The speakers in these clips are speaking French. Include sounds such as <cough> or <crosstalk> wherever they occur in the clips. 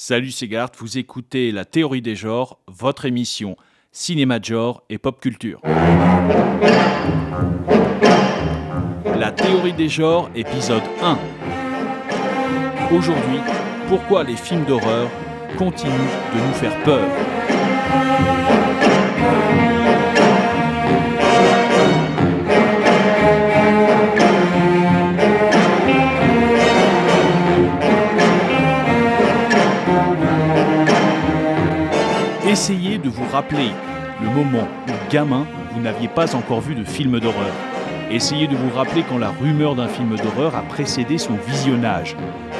Salut c'est Gart, vous écoutez La théorie des genres, votre émission cinéma de genre et pop culture. La théorie des genres, épisode 1. Aujourd'hui, pourquoi les films d'horreur continuent de nous faire peur? De vous rappeler le moment où, gamin, vous n'aviez pas encore vu de film d'horreur. Essayez de vous rappeler quand la rumeur d'un film d'horreur a précédé son visionnage.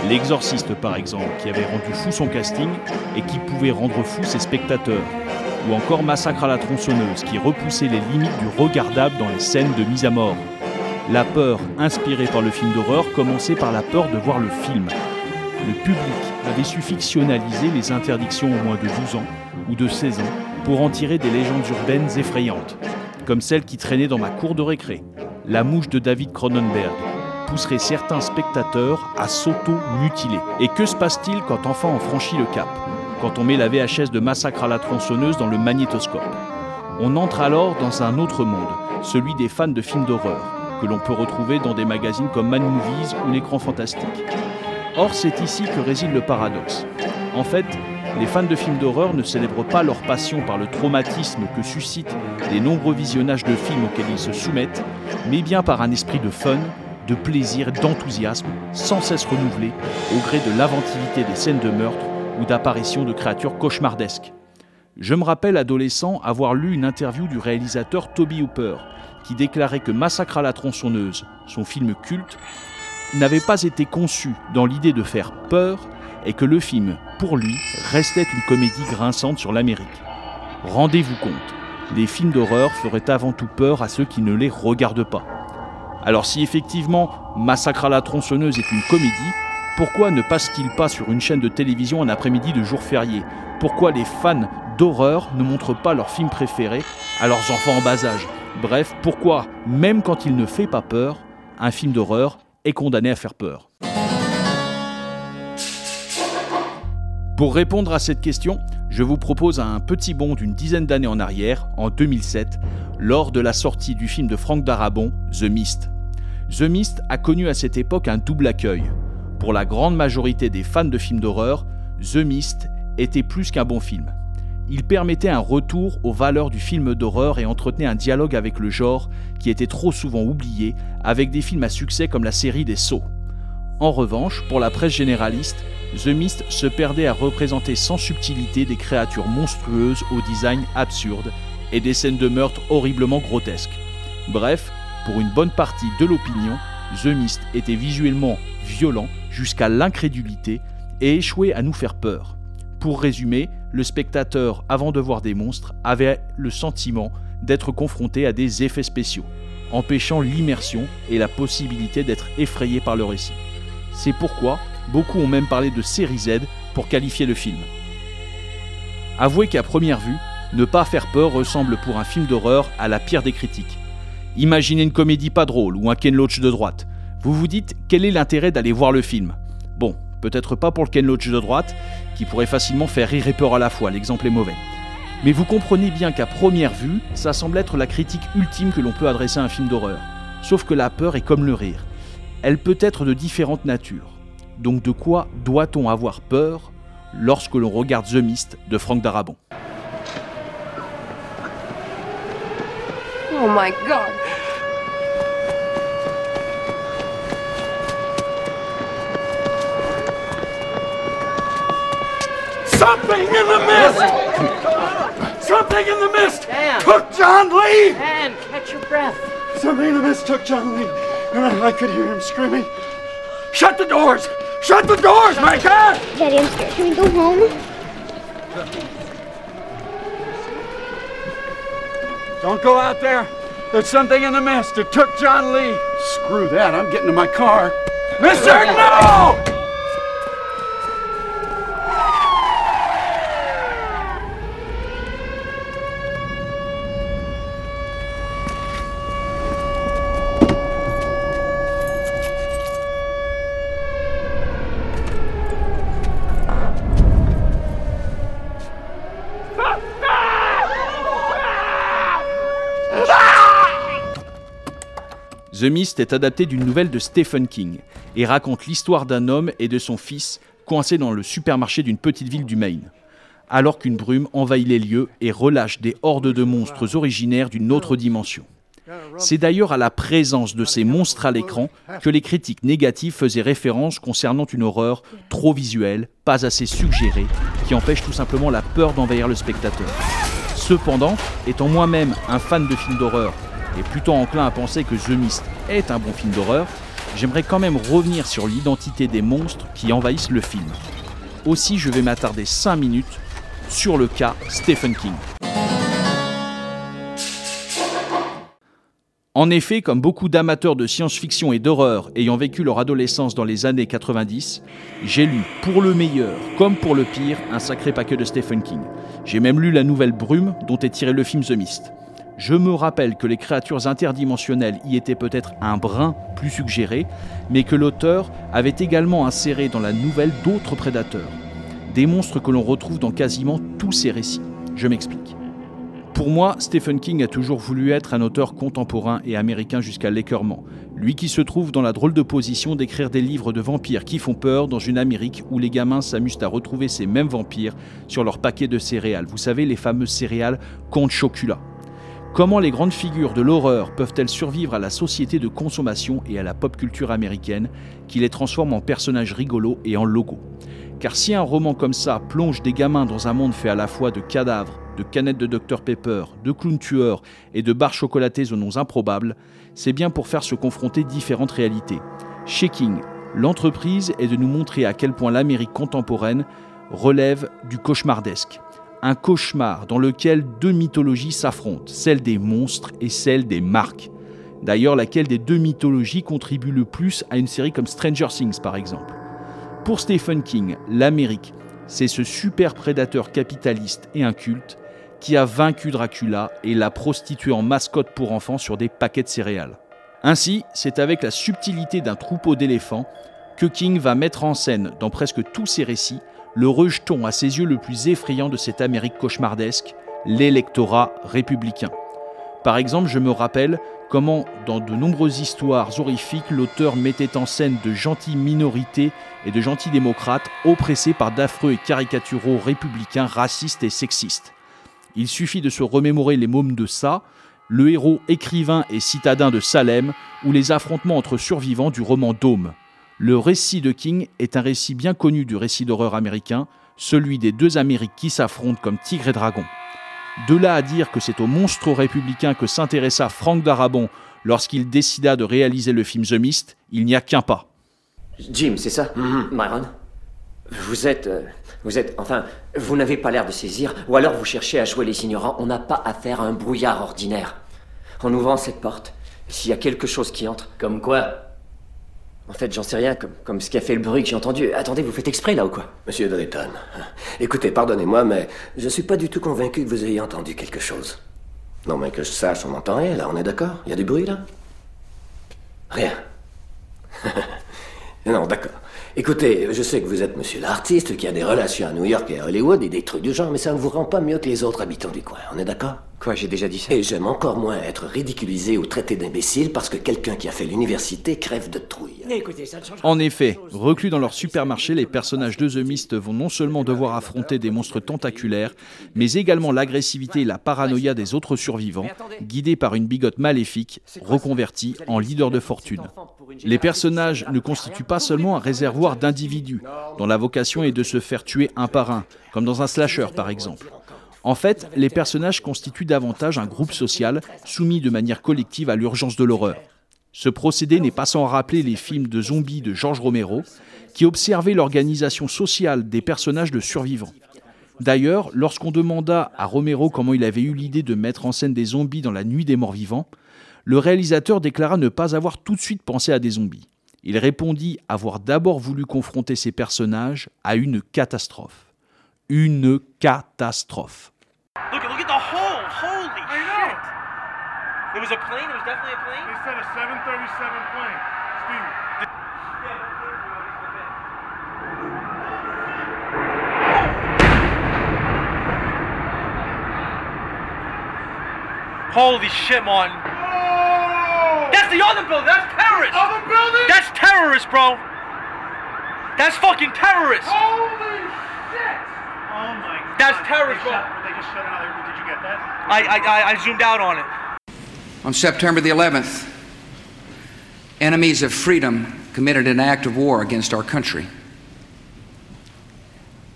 L'exorciste par exemple, qui avait rendu fou son casting et qui pouvait rendre fou ses spectateurs. Ou encore Massacre à la tronçonneuse, qui repoussait les limites du regardable dans les scènes de mise à mort. La peur, inspirée par le film d'horreur, commençait par la peur de voir le film. Le public avait su fictionnaliser les interdictions au moins de 12 ans ou de 16 ans pour en tirer des légendes urbaines effrayantes, comme celle qui traînait dans ma cour de récré. La mouche de David Cronenberg pousserait certains spectateurs à s'auto-mutiler. Et que se passe-t-il quand enfin on franchit le cap Quand on met la VHS de Massacre à la tronçonneuse dans le magnétoscope? On entre alors dans un autre monde, celui des fans de films d'horreur, que l'on peut retrouver dans des magazines comme Man Movies ou l'écran fantastique. Or, c'est ici que réside le paradoxe. En fait, les fans de films d'horreur ne célèbrent pas leur passion par le traumatisme que suscitent les nombreux visionnages de films auxquels ils se soumettent, mais bien par un esprit de fun, de plaisir d'enthousiasme sans cesse renouvelé au gré de l'inventivité des scènes de meurtre ou d'apparition de créatures cauchemardesques. Je me rappelle adolescent avoir lu une interview du réalisateur Toby Hooper qui déclarait que Massacre à la tronçonneuse, son film culte, n'avait pas été conçu dans l'idée de faire peur, et que le film, pour lui, restait une comédie grinçante sur l'Amérique. Rendez-vous compte, les films d'horreur feraient avant tout peur à ceux qui ne les regardent pas. Alors si effectivement Massacre à la tronçonneuse est une comédie, pourquoi ne passe-t-il pas sur une chaîne de télévision un après-midi de jour férié? Pourquoi les fans d'horreur ne montrent pas leurs films préférés à leurs enfants en bas âge? Bref, pourquoi, même quand il ne fait pas peur, un film d'horreur est condamné à faire peur? Pour répondre à cette question, je vous propose un petit bond d'une dizaine d'années en arrière, en 2007, lors de la sortie du film de Frank Darabont, The Mist. The Mist a connu à cette époque un double accueil. Pour la grande majorité des fans de films d'horreur, The Mist était plus qu'un bon film. Il permettait un retour aux valeurs du film d'horreur et entretenait un dialogue avec le genre qui était trop souvent oublié avec des films à succès comme la série des Sauts. En revanche, pour la presse généraliste, The Mist se perdait à représenter sans subtilité des créatures monstrueuses au design absurde et des scènes de meurtre horriblement grotesques. Bref, pour une bonne partie de l'opinion, The Mist était visuellement violent jusqu'à l'incrédulité et échouait à nous faire peur. Pour résumer, le spectateur, avant de voir des monstres, avait le sentiment d'être confronté à des effets spéciaux, empêchant l'immersion et la possibilité d'être effrayé par le récit. C'est pourquoi Beaucoup ont même parlé de série Z pour qualifier le film. Avouez qu'à première vue, ne pas faire peur ressemble pour un film d'horreur à la pire des critiques. Imaginez une comédie pas drôle ou un Ken Loach de droite. Vous vous dites quel est l'intérêt d'aller voir le film? Bon, peut-être pas pour le Ken Loach de droite, qui pourrait facilement faire rire et peur à la fois, l'exemple est mauvais. Mais vous comprenez bien qu'à première vue, ça semble être la critique ultime que l'on peut adresser à un film d'horreur. Sauf que la peur est comme le rire. Elle peut être de différentes natures. Donc de quoi doit-on avoir peur lorsque l'on regarde The Mist de Frank Darabont? Oh my god Something in the mist! Something in the mist Dan. took John Lee! Dan, catch your breath. Something in the mist took John Lee, and I, I could hear him screaming. Shut the doors! Shut the doors, Micah! Daddy, I'm scared. Can we go home? Don't go out there. There's something in the mist. It took John Lee. Screw that. I'm getting to my car. Mister, no! The Mist est adapté d'une nouvelle de Stephen King et raconte l'histoire d'un homme et de son fils coincés dans le supermarché d'une petite ville du Maine, alors qu'une brume envahit les lieux et relâche des hordes de monstres originaires d'une autre dimension. C'est d'ailleurs à la présence de ces monstres à l'écran que les critiques négatives faisaient référence concernant une horreur trop visuelle, pas assez suggérée, qui empêche tout simplement la peur d'envahir le spectateur. Cependant, étant moi-même un fan de films d'horreur et plutôt enclin à penser que The Mist est un bon film d'horreur, j'aimerais quand même revenir sur l'identité des monstres qui envahissent le film. Aussi, je vais m'attarder 5 minutes sur le cas Stephen King. En effet, comme beaucoup d'amateurs de science-fiction et d'horreur ayant vécu leur adolescence dans les années 90, j'ai lu pour le meilleur comme pour le pire un sacré paquet de Stephen King. J'ai même lu la nouvelle Brume dont est tiré le film The Mist. Je me rappelle que les créatures interdimensionnelles y étaient peut-être un brin plus suggérées, mais que l'auteur avait également inséré dans la nouvelle d'autres prédateurs. Des monstres que l'on retrouve dans quasiment tous ses récits. Je m'explique. Pour moi, Stephen King a toujours voulu être un auteur contemporain et américain jusqu'à l'écœurement. Lui qui se trouve dans la drôle de position d'écrire des livres de vampires qui font peur dans une Amérique où les gamins s'amusent à retrouver ces mêmes vampires sur leur paquet de céréales. Vous savez, les fameuses céréales Comte Chocula. Comment les grandes figures de l'horreur peuvent-elles survivre à la société de consommation et à la pop culture américaine qui les transforme en personnages rigolos et en logos Car si un roman comme ça plonge des gamins dans un monde fait à la fois de cadavres, de canettes de Dr Pepper, de clowns tueurs et de barres chocolatées aux noms improbables, c'est bien pour faire se confronter différentes réalités. Chez King, l'entreprise est de nous montrer à quel point l'Amérique contemporaine relève du cauchemardesque un cauchemar dans lequel deux mythologies s'affrontent, celle des monstres et celle des marques. D'ailleurs, laquelle des deux mythologies contribue le plus à une série comme Stranger Things par exemple? Pour Stephen King, l'Amérique, c'est ce super prédateur capitaliste et inculte qui a vaincu Dracula et l'a prostitué en mascotte pour enfants sur des paquets de céréales. Ainsi, c'est avec la subtilité d'un troupeau d'éléphants que King va mettre en scène dans presque tous ses récits le rejeton à ses yeux le plus effrayant de cette Amérique cauchemardesque, l'électorat républicain. Par exemple, je me rappelle comment, dans de nombreuses histoires horrifiques, l'auteur mettait en scène de gentilles minorités et de gentils démocrates oppressés par d'affreux et caricaturaux républicains racistes et sexistes. Il suffit de se remémorer les mômes de ça, le héros écrivain et citadin de Salem, ou les affrontements entre survivants du roman Dôme. Le récit de King est un récit bien connu du récit d'horreur américain, celui des deux Amériques qui s'affrontent comme tigre et dragon. De là à dire que c'est au monstre républicain que s'intéressa Frank Darabon lorsqu'il décida de réaliser le film The Mist, il n'y a qu'un pas. Jim, c'est ça? Mhm. Myron? Vous êtes. euh, vous êtes. Enfin, vous n'avez pas l'air de saisir, ou alors vous cherchez à jouer les ignorants. On n'a pas affaire à un brouillard ordinaire. En ouvrant cette porte, s'il y a quelque chose qui entre. Comme quoi? En fait, j'en sais rien, comme, comme ce qui a fait le bruit que j'ai entendu. Attendez, vous faites exprès là ou quoi Monsieur Drayton, écoutez, pardonnez-moi, mais je suis pas du tout convaincu que vous ayez entendu quelque chose. Non, mais que je sache, on n'entend rien, là, on est d'accord? Il y a du bruit, là? Rien. <laughs> non, d'accord. Écoutez, je sais que vous êtes monsieur l'artiste, qui a des relations à New York et à Hollywood et des trucs du genre, mais ça ne vous rend pas mieux que les autres habitants du coin, on est d'accord? Quoi, j'ai déjà dit ça Et j'aime encore moins être ridiculisé ou traité d'imbécile parce que quelqu'un qui a fait l'université crève de trouille. Écoutez, ça ne change En effet, reclus dans leur supermarché, les personnages de The Mist vont non seulement devoir affronter des monstres tentaculaires, mais également l'agressivité et la paranoïa des autres survivants, guidés par une bigote maléfique, reconvertie en leader de fortune. Les personnages ne constituent pas seulement un réservoir d'individus, dont la vocation est de se faire tuer un par un, comme dans un slasher par exemple. En fait, les personnages constituent davantage un groupe social soumis de manière collective à l'urgence de l'horreur. Ce procédé n'est pas sans rappeler les films de zombies de George Romero, qui observaient l'organisation sociale des personnages de survivants. D'ailleurs, lorsqu'on demanda à Romero comment il avait eu l'idée de mettre en scène des zombies dans la nuit des morts vivants, le réalisateur déclara ne pas avoir tout de suite pensé à des zombies. Il répondit avoir d'abord voulu confronter ses personnages à une catastrophe. Une catastrophe. Look, look at the hole. Holy shit. It was a plane? It was definitely a plane? They said a 737 plane. Steve. Holy shit, Martin. That's That's the other building. That's terrorist. Other building? That's terrorist, bro. That's fucking terrorist. Holy shit! That's terrorist, They just shut another. Did you get that? I, I, I zoomed out on it. On September the 11th, enemies of freedom committed an act of war against our country.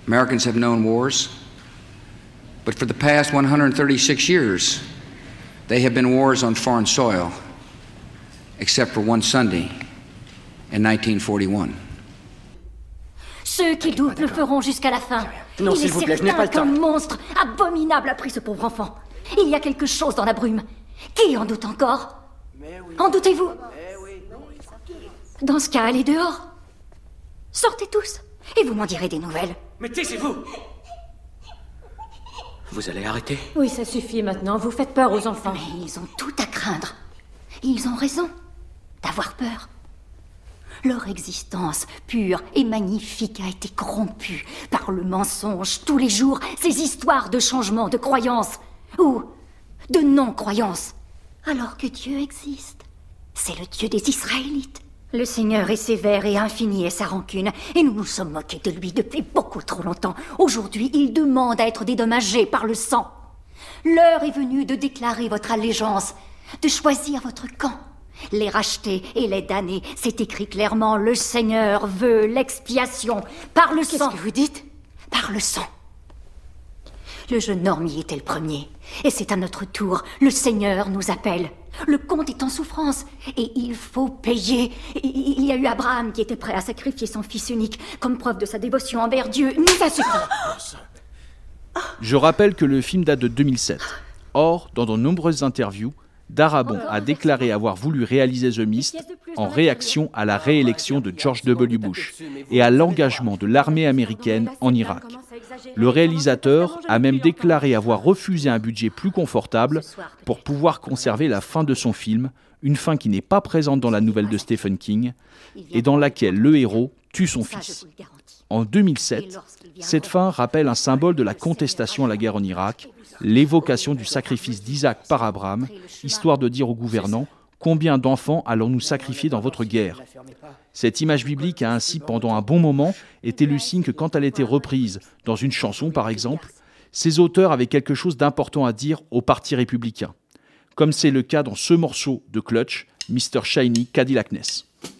Americans have known wars, but for the past 136 years, they have been wars on foreign soil, except for one Sunday in 1941. Ceux qui doutent le feront jusqu'à la fin. Non, Il s'il est vous plaît, je n'ai certain pas le qu'un temps. monstre abominable a pris ce pauvre enfant. Il y a quelque chose dans la brume. Qui en doute encore En doutez-vous Dans ce cas, allez dehors. Sortez tous, et vous m'en direz des nouvelles. Mais taisez-vous Vous allez arrêter Oui, ça suffit maintenant. Vous faites peur aux enfants. Mais ils ont tout à craindre. Ils ont raison d'avoir peur. Leur existence pure et magnifique a été corrompue par le mensonge tous les jours, ces histoires de changement de croyance ou de non-croyance. Alors que Dieu existe. C'est le Dieu des Israélites. Le Seigneur est sévère et infini est sa rancune, et nous nous sommes moqués de lui depuis beaucoup trop longtemps. Aujourd'hui, il demande à être dédommagé par le sang. L'heure est venue de déclarer votre allégeance, de choisir votre camp. Les racheter et les damner, c'est écrit clairement. Le Seigneur veut l'expiation par le sang. Qu'est-ce que vous dites? Par le sang. Le jeune homme y était le premier. Et c'est à notre tour. Le Seigneur nous appelle. Le comte est en souffrance. Et il faut payer. Il y a eu Abraham qui était prêt à sacrifier son fils unique comme preuve de sa dévotion envers Dieu. Nous a suffi. Je rappelle que le film date de 2007. Or, dans de nombreuses interviews, Darabon a déclaré avoir voulu réaliser The Mist en réaction à la réélection de George W. Bush et à l'engagement de l'armée américaine en Irak. Le réalisateur a même déclaré avoir refusé un budget plus confortable pour pouvoir conserver la fin de son film, une fin qui n'est pas présente dans la nouvelle de Stephen King et dans laquelle le héros tue son fils. En 2007, cette fin rappelle un symbole de la contestation à la guerre en Irak, l'évocation du sacrifice d'Isaac par Abraham, histoire de dire aux gouvernants combien d'enfants allons-nous sacrifier dans votre guerre? Cette image biblique a ainsi pendant un bon moment été le signe que quand elle était reprise dans une chanson par exemple, ses auteurs avaient quelque chose d'important à dire au Parti républicain, comme c'est le cas dans ce morceau de Clutch, Mr. Shiny Cadillacness. Has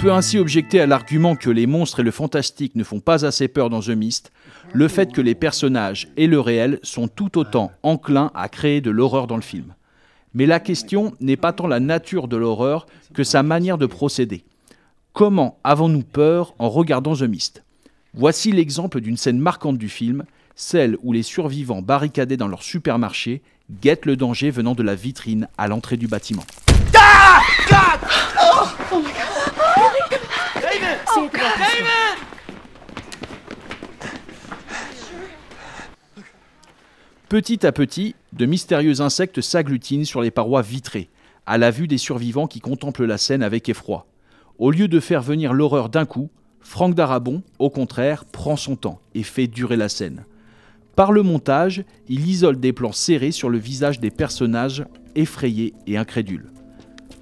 peut ainsi objecter à l'argument que les monstres et le fantastique ne font pas assez peur dans The Mist, le fait que les personnages et le réel sont tout autant enclins à créer de l'horreur dans le film. Mais la question n'est pas tant la nature de l'horreur que sa manière de procéder. Comment avons-nous peur en regardant The Mist? Voici l'exemple d'une scène marquante du film, celle où les survivants barricadés dans leur supermarché guettent le danger venant de la vitrine à l'entrée du bâtiment. Ah! God! Oh, oh my God. David! Oh, God. David! Petit à petit, de mystérieux insectes s'agglutinent sur les parois vitrées, à la vue des survivants qui contemplent la scène avec effroi. Au lieu de faire venir l'horreur d'un coup, Franck Darabon, au contraire, prend son temps et fait durer la scène. Par le montage, il isole des plans serrés sur le visage des personnages effrayés et incrédules.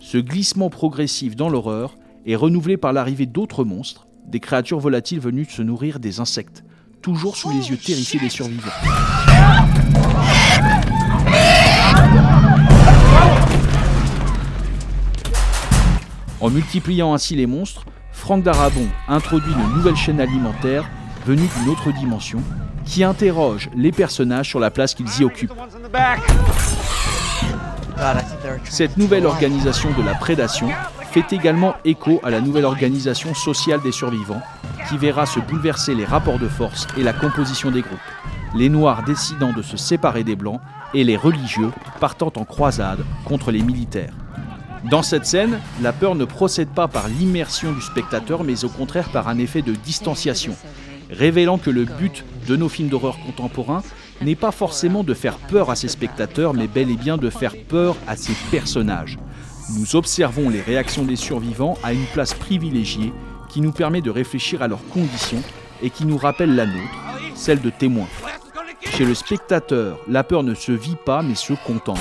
Ce glissement progressif dans l'horreur est renouvelé par l'arrivée d'autres monstres, des créatures volatiles venues se nourrir des insectes, toujours sous les yeux terrifiés des survivants. En multipliant ainsi les monstres, Franck Darabon introduit une nouvelle chaîne alimentaire venue d'une autre dimension qui interroge les personnages sur la place qu'ils y occupent. Cette nouvelle organisation de la prédation fait également écho à la nouvelle organisation sociale des survivants, qui verra se bouleverser les rapports de force et la composition des groupes. Les Noirs décidant de se séparer des Blancs et les religieux partant en croisade contre les militaires. Dans cette scène, la peur ne procède pas par l'immersion du spectateur, mais au contraire par un effet de distanciation, révélant que le but de nos films d'horreur contemporains n'est pas forcément de faire peur à ses spectateurs, mais bel et bien de faire peur à ses personnages. Nous observons les réactions des survivants à une place privilégiée qui nous permet de réfléchir à leurs conditions et qui nous rappelle la nôtre, celle de témoins. Chez le spectateur, la peur ne se vit pas mais se contemple.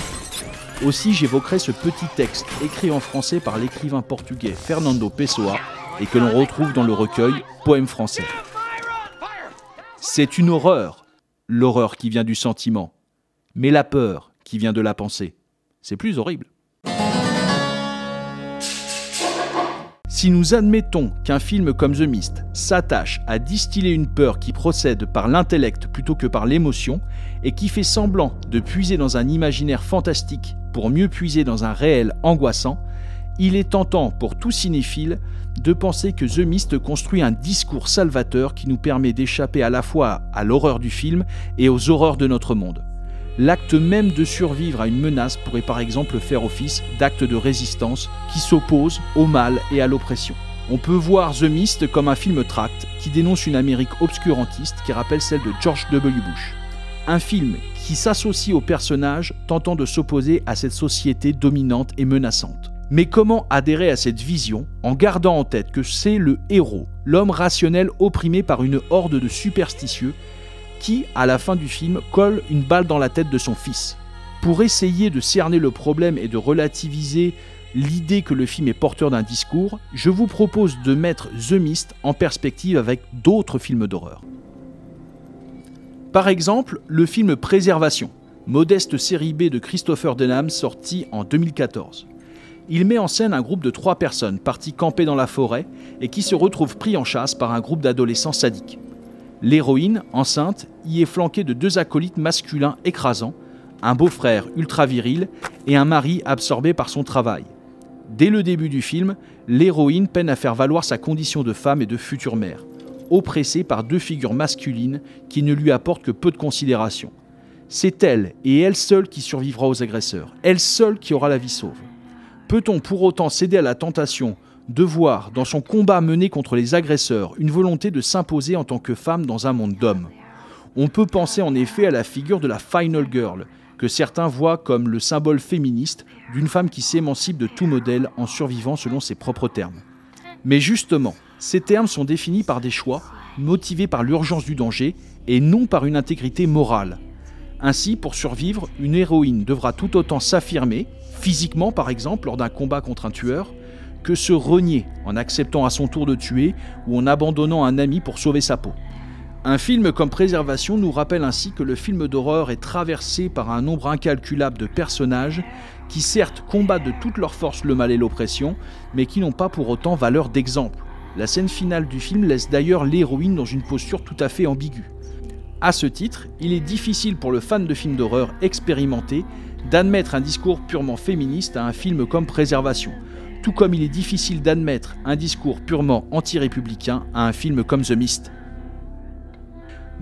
Aussi j'évoquerai ce petit texte écrit en français par l'écrivain portugais Fernando Pessoa et que l'on retrouve dans le recueil Poèmes français. C'est une horreur, l'horreur qui vient du sentiment, mais la peur qui vient de la pensée. C'est plus horrible. Si nous admettons qu'un film comme The Mist s'attache à distiller une peur qui procède par l'intellect plutôt que par l'émotion, et qui fait semblant de puiser dans un imaginaire fantastique pour mieux puiser dans un réel angoissant, il est tentant pour tout cinéphile de penser que The Mist construit un discours salvateur qui nous permet d'échapper à la fois à l'horreur du film et aux horreurs de notre monde. L'acte même de survivre à une menace pourrait par exemple faire office d'acte de résistance qui s'oppose au mal et à l'oppression. On peut voir The Mist comme un film tract qui dénonce une Amérique obscurantiste qui rappelle celle de George W. Bush. Un film qui s'associe aux personnages tentant de s'opposer à cette société dominante et menaçante. Mais comment adhérer à cette vision en gardant en tête que c'est le héros, l'homme rationnel opprimé par une horde de superstitieux qui, à la fin du film, colle une balle dans la tête de son fils. Pour essayer de cerner le problème et de relativiser l'idée que le film est porteur d'un discours, je vous propose de mettre The Mist en perspective avec d'autres films d'horreur. Par exemple, le film Préservation, modeste série B de Christopher Denham sorti en 2014. Il met en scène un groupe de trois personnes partis camper dans la forêt et qui se retrouvent pris en chasse par un groupe d'adolescents sadiques. L'héroïne, enceinte, y est flanquée de deux acolytes masculins écrasants, un beau-frère ultra viril et un mari absorbé par son travail. Dès le début du film, l'héroïne peine à faire valoir sa condition de femme et de future mère, oppressée par deux figures masculines qui ne lui apportent que peu de considération. C'est elle et elle seule qui survivra aux agresseurs, elle seule qui aura la vie sauve. Peut-on pour autant céder à la tentation de voir dans son combat mené contre les agresseurs une volonté de s'imposer en tant que femme dans un monde d'hommes On peut penser en effet à la figure de la Final Girl, que certains voient comme le symbole féministe d'une femme qui s'émancipe de tout modèle en survivant selon ses propres termes. Mais justement, ces termes sont définis par des choix, motivés par l'urgence du danger et non par une intégrité morale. Ainsi, pour survivre, une héroïne devra tout autant s'affirmer, physiquement par exemple lors d'un combat contre un tueur, que se renier en acceptant à son tour de tuer ou en abandonnant un ami pour sauver sa peau. Un film comme Préservation nous rappelle ainsi que le film d'horreur est traversé par un nombre incalculable de personnages qui certes combattent de toutes leurs forces le mal et l'oppression, mais qui n'ont pas pour autant valeur d'exemple. La scène finale du film laisse d'ailleurs l'héroïne dans une posture tout à fait ambiguë. À ce titre, il est difficile pour le fan de films d'horreur expérimenté d'admettre un discours purement féministe à un film comme Préservation, tout comme il est difficile d'admettre un discours purement anti-républicain à un film comme The Mist.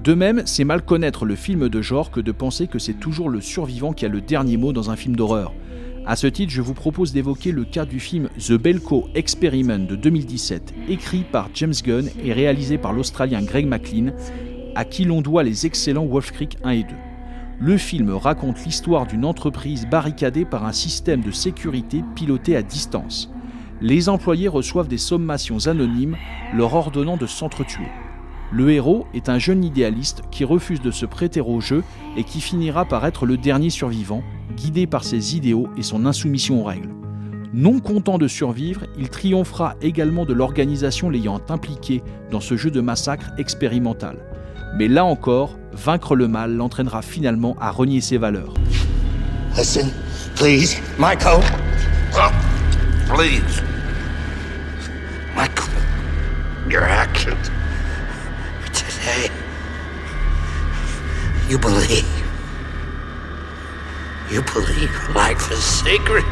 De même, c'est mal connaître le film de genre que de penser que c'est toujours le survivant qui a le dernier mot dans un film d'horreur. À ce titre, je vous propose d'évoquer le cas du film The Belko Experiment de 2017, écrit par James Gunn et réalisé par l'Australien Greg McLean, à qui l'on doit les excellents Wolf Creek 1 et 2. Le film raconte l'histoire d'une entreprise barricadée par un système de sécurité piloté à distance. Les employés reçoivent des sommations anonymes leur ordonnant de s'entretuer. Le héros est un jeune idéaliste qui refuse de se prêter au jeu et qui finira par être le dernier survivant, guidé par ses idéaux et son insoumission aux règles. Non content de survivre, il triomphera également de l'organisation l'ayant impliqué dans ce jeu de massacre expérimental. Mais là encore, vaincre le mal l'entraînera finalement à renier ses valeurs. Listen, please, Michael. Please. Michael, your actions today. You believe. You believe life is sacred?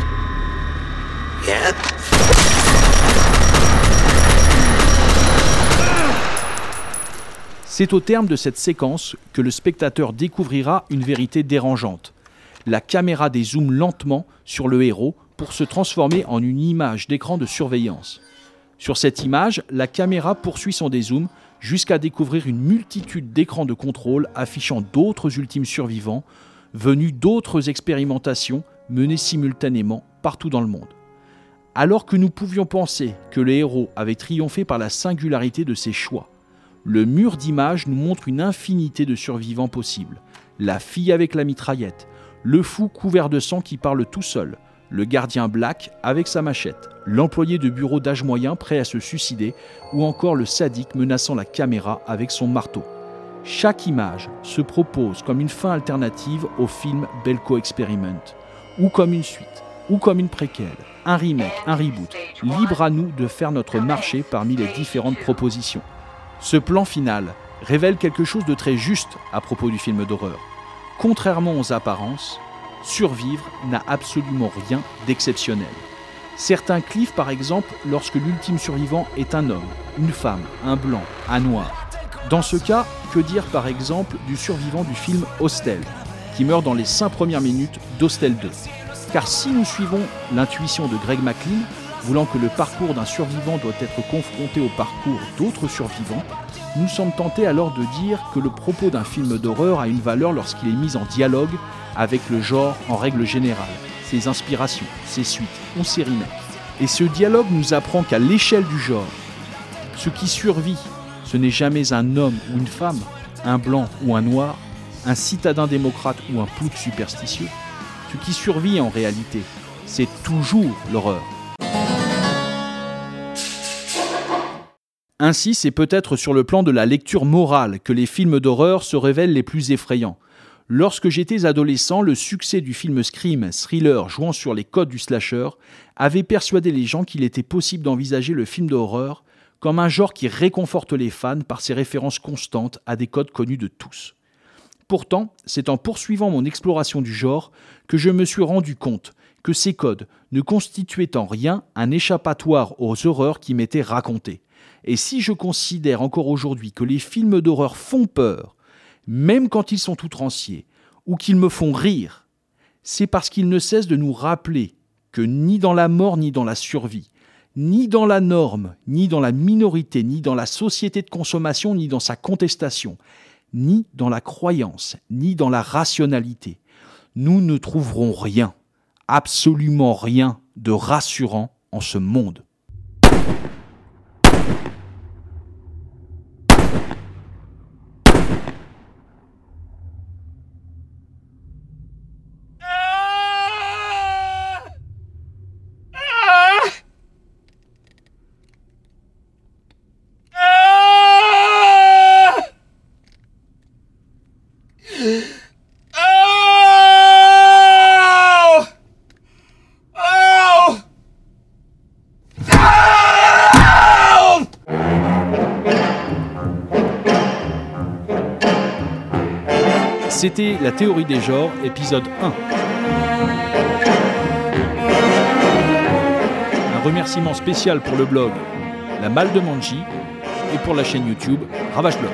Yeah? C'est au terme de cette séquence que le spectateur découvrira une vérité dérangeante. La caméra dézoome lentement sur le héros pour se transformer en une image d'écran de surveillance. Sur cette image, la caméra poursuit son dézoom jusqu'à découvrir une multitude d'écrans de contrôle affichant d'autres ultimes survivants venus d'autres expérimentations menées simultanément partout dans le monde. Alors que nous pouvions penser que le héros avait triomphé par la singularité de ses choix, le mur d'images nous montre une infinité de survivants possibles. La fille avec la mitraillette, le fou couvert de sang qui parle tout seul, le gardien Black avec sa machette, l'employé de bureau d'âge moyen prêt à se suicider, ou encore le sadique menaçant la caméra avec son marteau. Chaque image se propose comme une fin alternative au film Belko Experiment, ou comme une suite, ou comme une préquelle, un remake, un reboot. Libre à nous de faire notre marché parmi les différentes propositions. Ce plan final révèle quelque chose de très juste à propos du film d'horreur. Contrairement aux apparences, survivre n'a absolument rien d'exceptionnel. Certains cliffent par exemple lorsque l'ultime survivant est un homme, une femme, un blanc, un noir. Dans ce cas, que dire par exemple du survivant du film Hostel, qui meurt dans les 5 premières minutes d'Hostel 2 Car si nous suivons l'intuition de Greg McLean, voulant que le parcours d'un survivant doit être confronté au parcours d'autres survivants, nous sommes tentés alors de dire que le propos d'un film d'horreur a une valeur lorsqu'il est mis en dialogue avec le genre en règle générale, ses inspirations, ses suites ou ses remakes. Et ce dialogue nous apprend qu'à l'échelle du genre, ce qui survit, ce n'est jamais un homme ou une femme, un blanc ou un noir, un citadin démocrate ou un plouc superstitieux. Ce qui survit en réalité, c'est toujours l'horreur. Ainsi, c'est peut-être sur le plan de la lecture morale que les films d'horreur se révèlent les plus effrayants. Lorsque j'étais adolescent, le succès du film Scream, thriller jouant sur les codes du slasher, avait persuadé les gens qu'il était possible d'envisager le film d'horreur comme un genre qui réconforte les fans par ses références constantes à des codes connus de tous. Pourtant, c'est en poursuivant mon exploration du genre que je me suis rendu compte que ces codes ne constituaient en rien un échappatoire aux horreurs qui m'étaient racontées. Et si je considère encore aujourd'hui que les films d'horreur font peur, même quand ils sont outranciers, ou qu'ils me font rire, c'est parce qu'ils ne cessent de nous rappeler que ni dans la mort ni dans la survie, ni dans la norme, ni dans la minorité, ni dans la société de consommation, ni dans sa contestation, ni dans la croyance, ni dans la rationalité, nous ne trouverons rien, absolument rien de rassurant en ce monde. C'était La théorie des genres, épisode 1. Un remerciement spécial pour le blog La Malle de Manji et pour la chaîne YouTube Ravage Blog.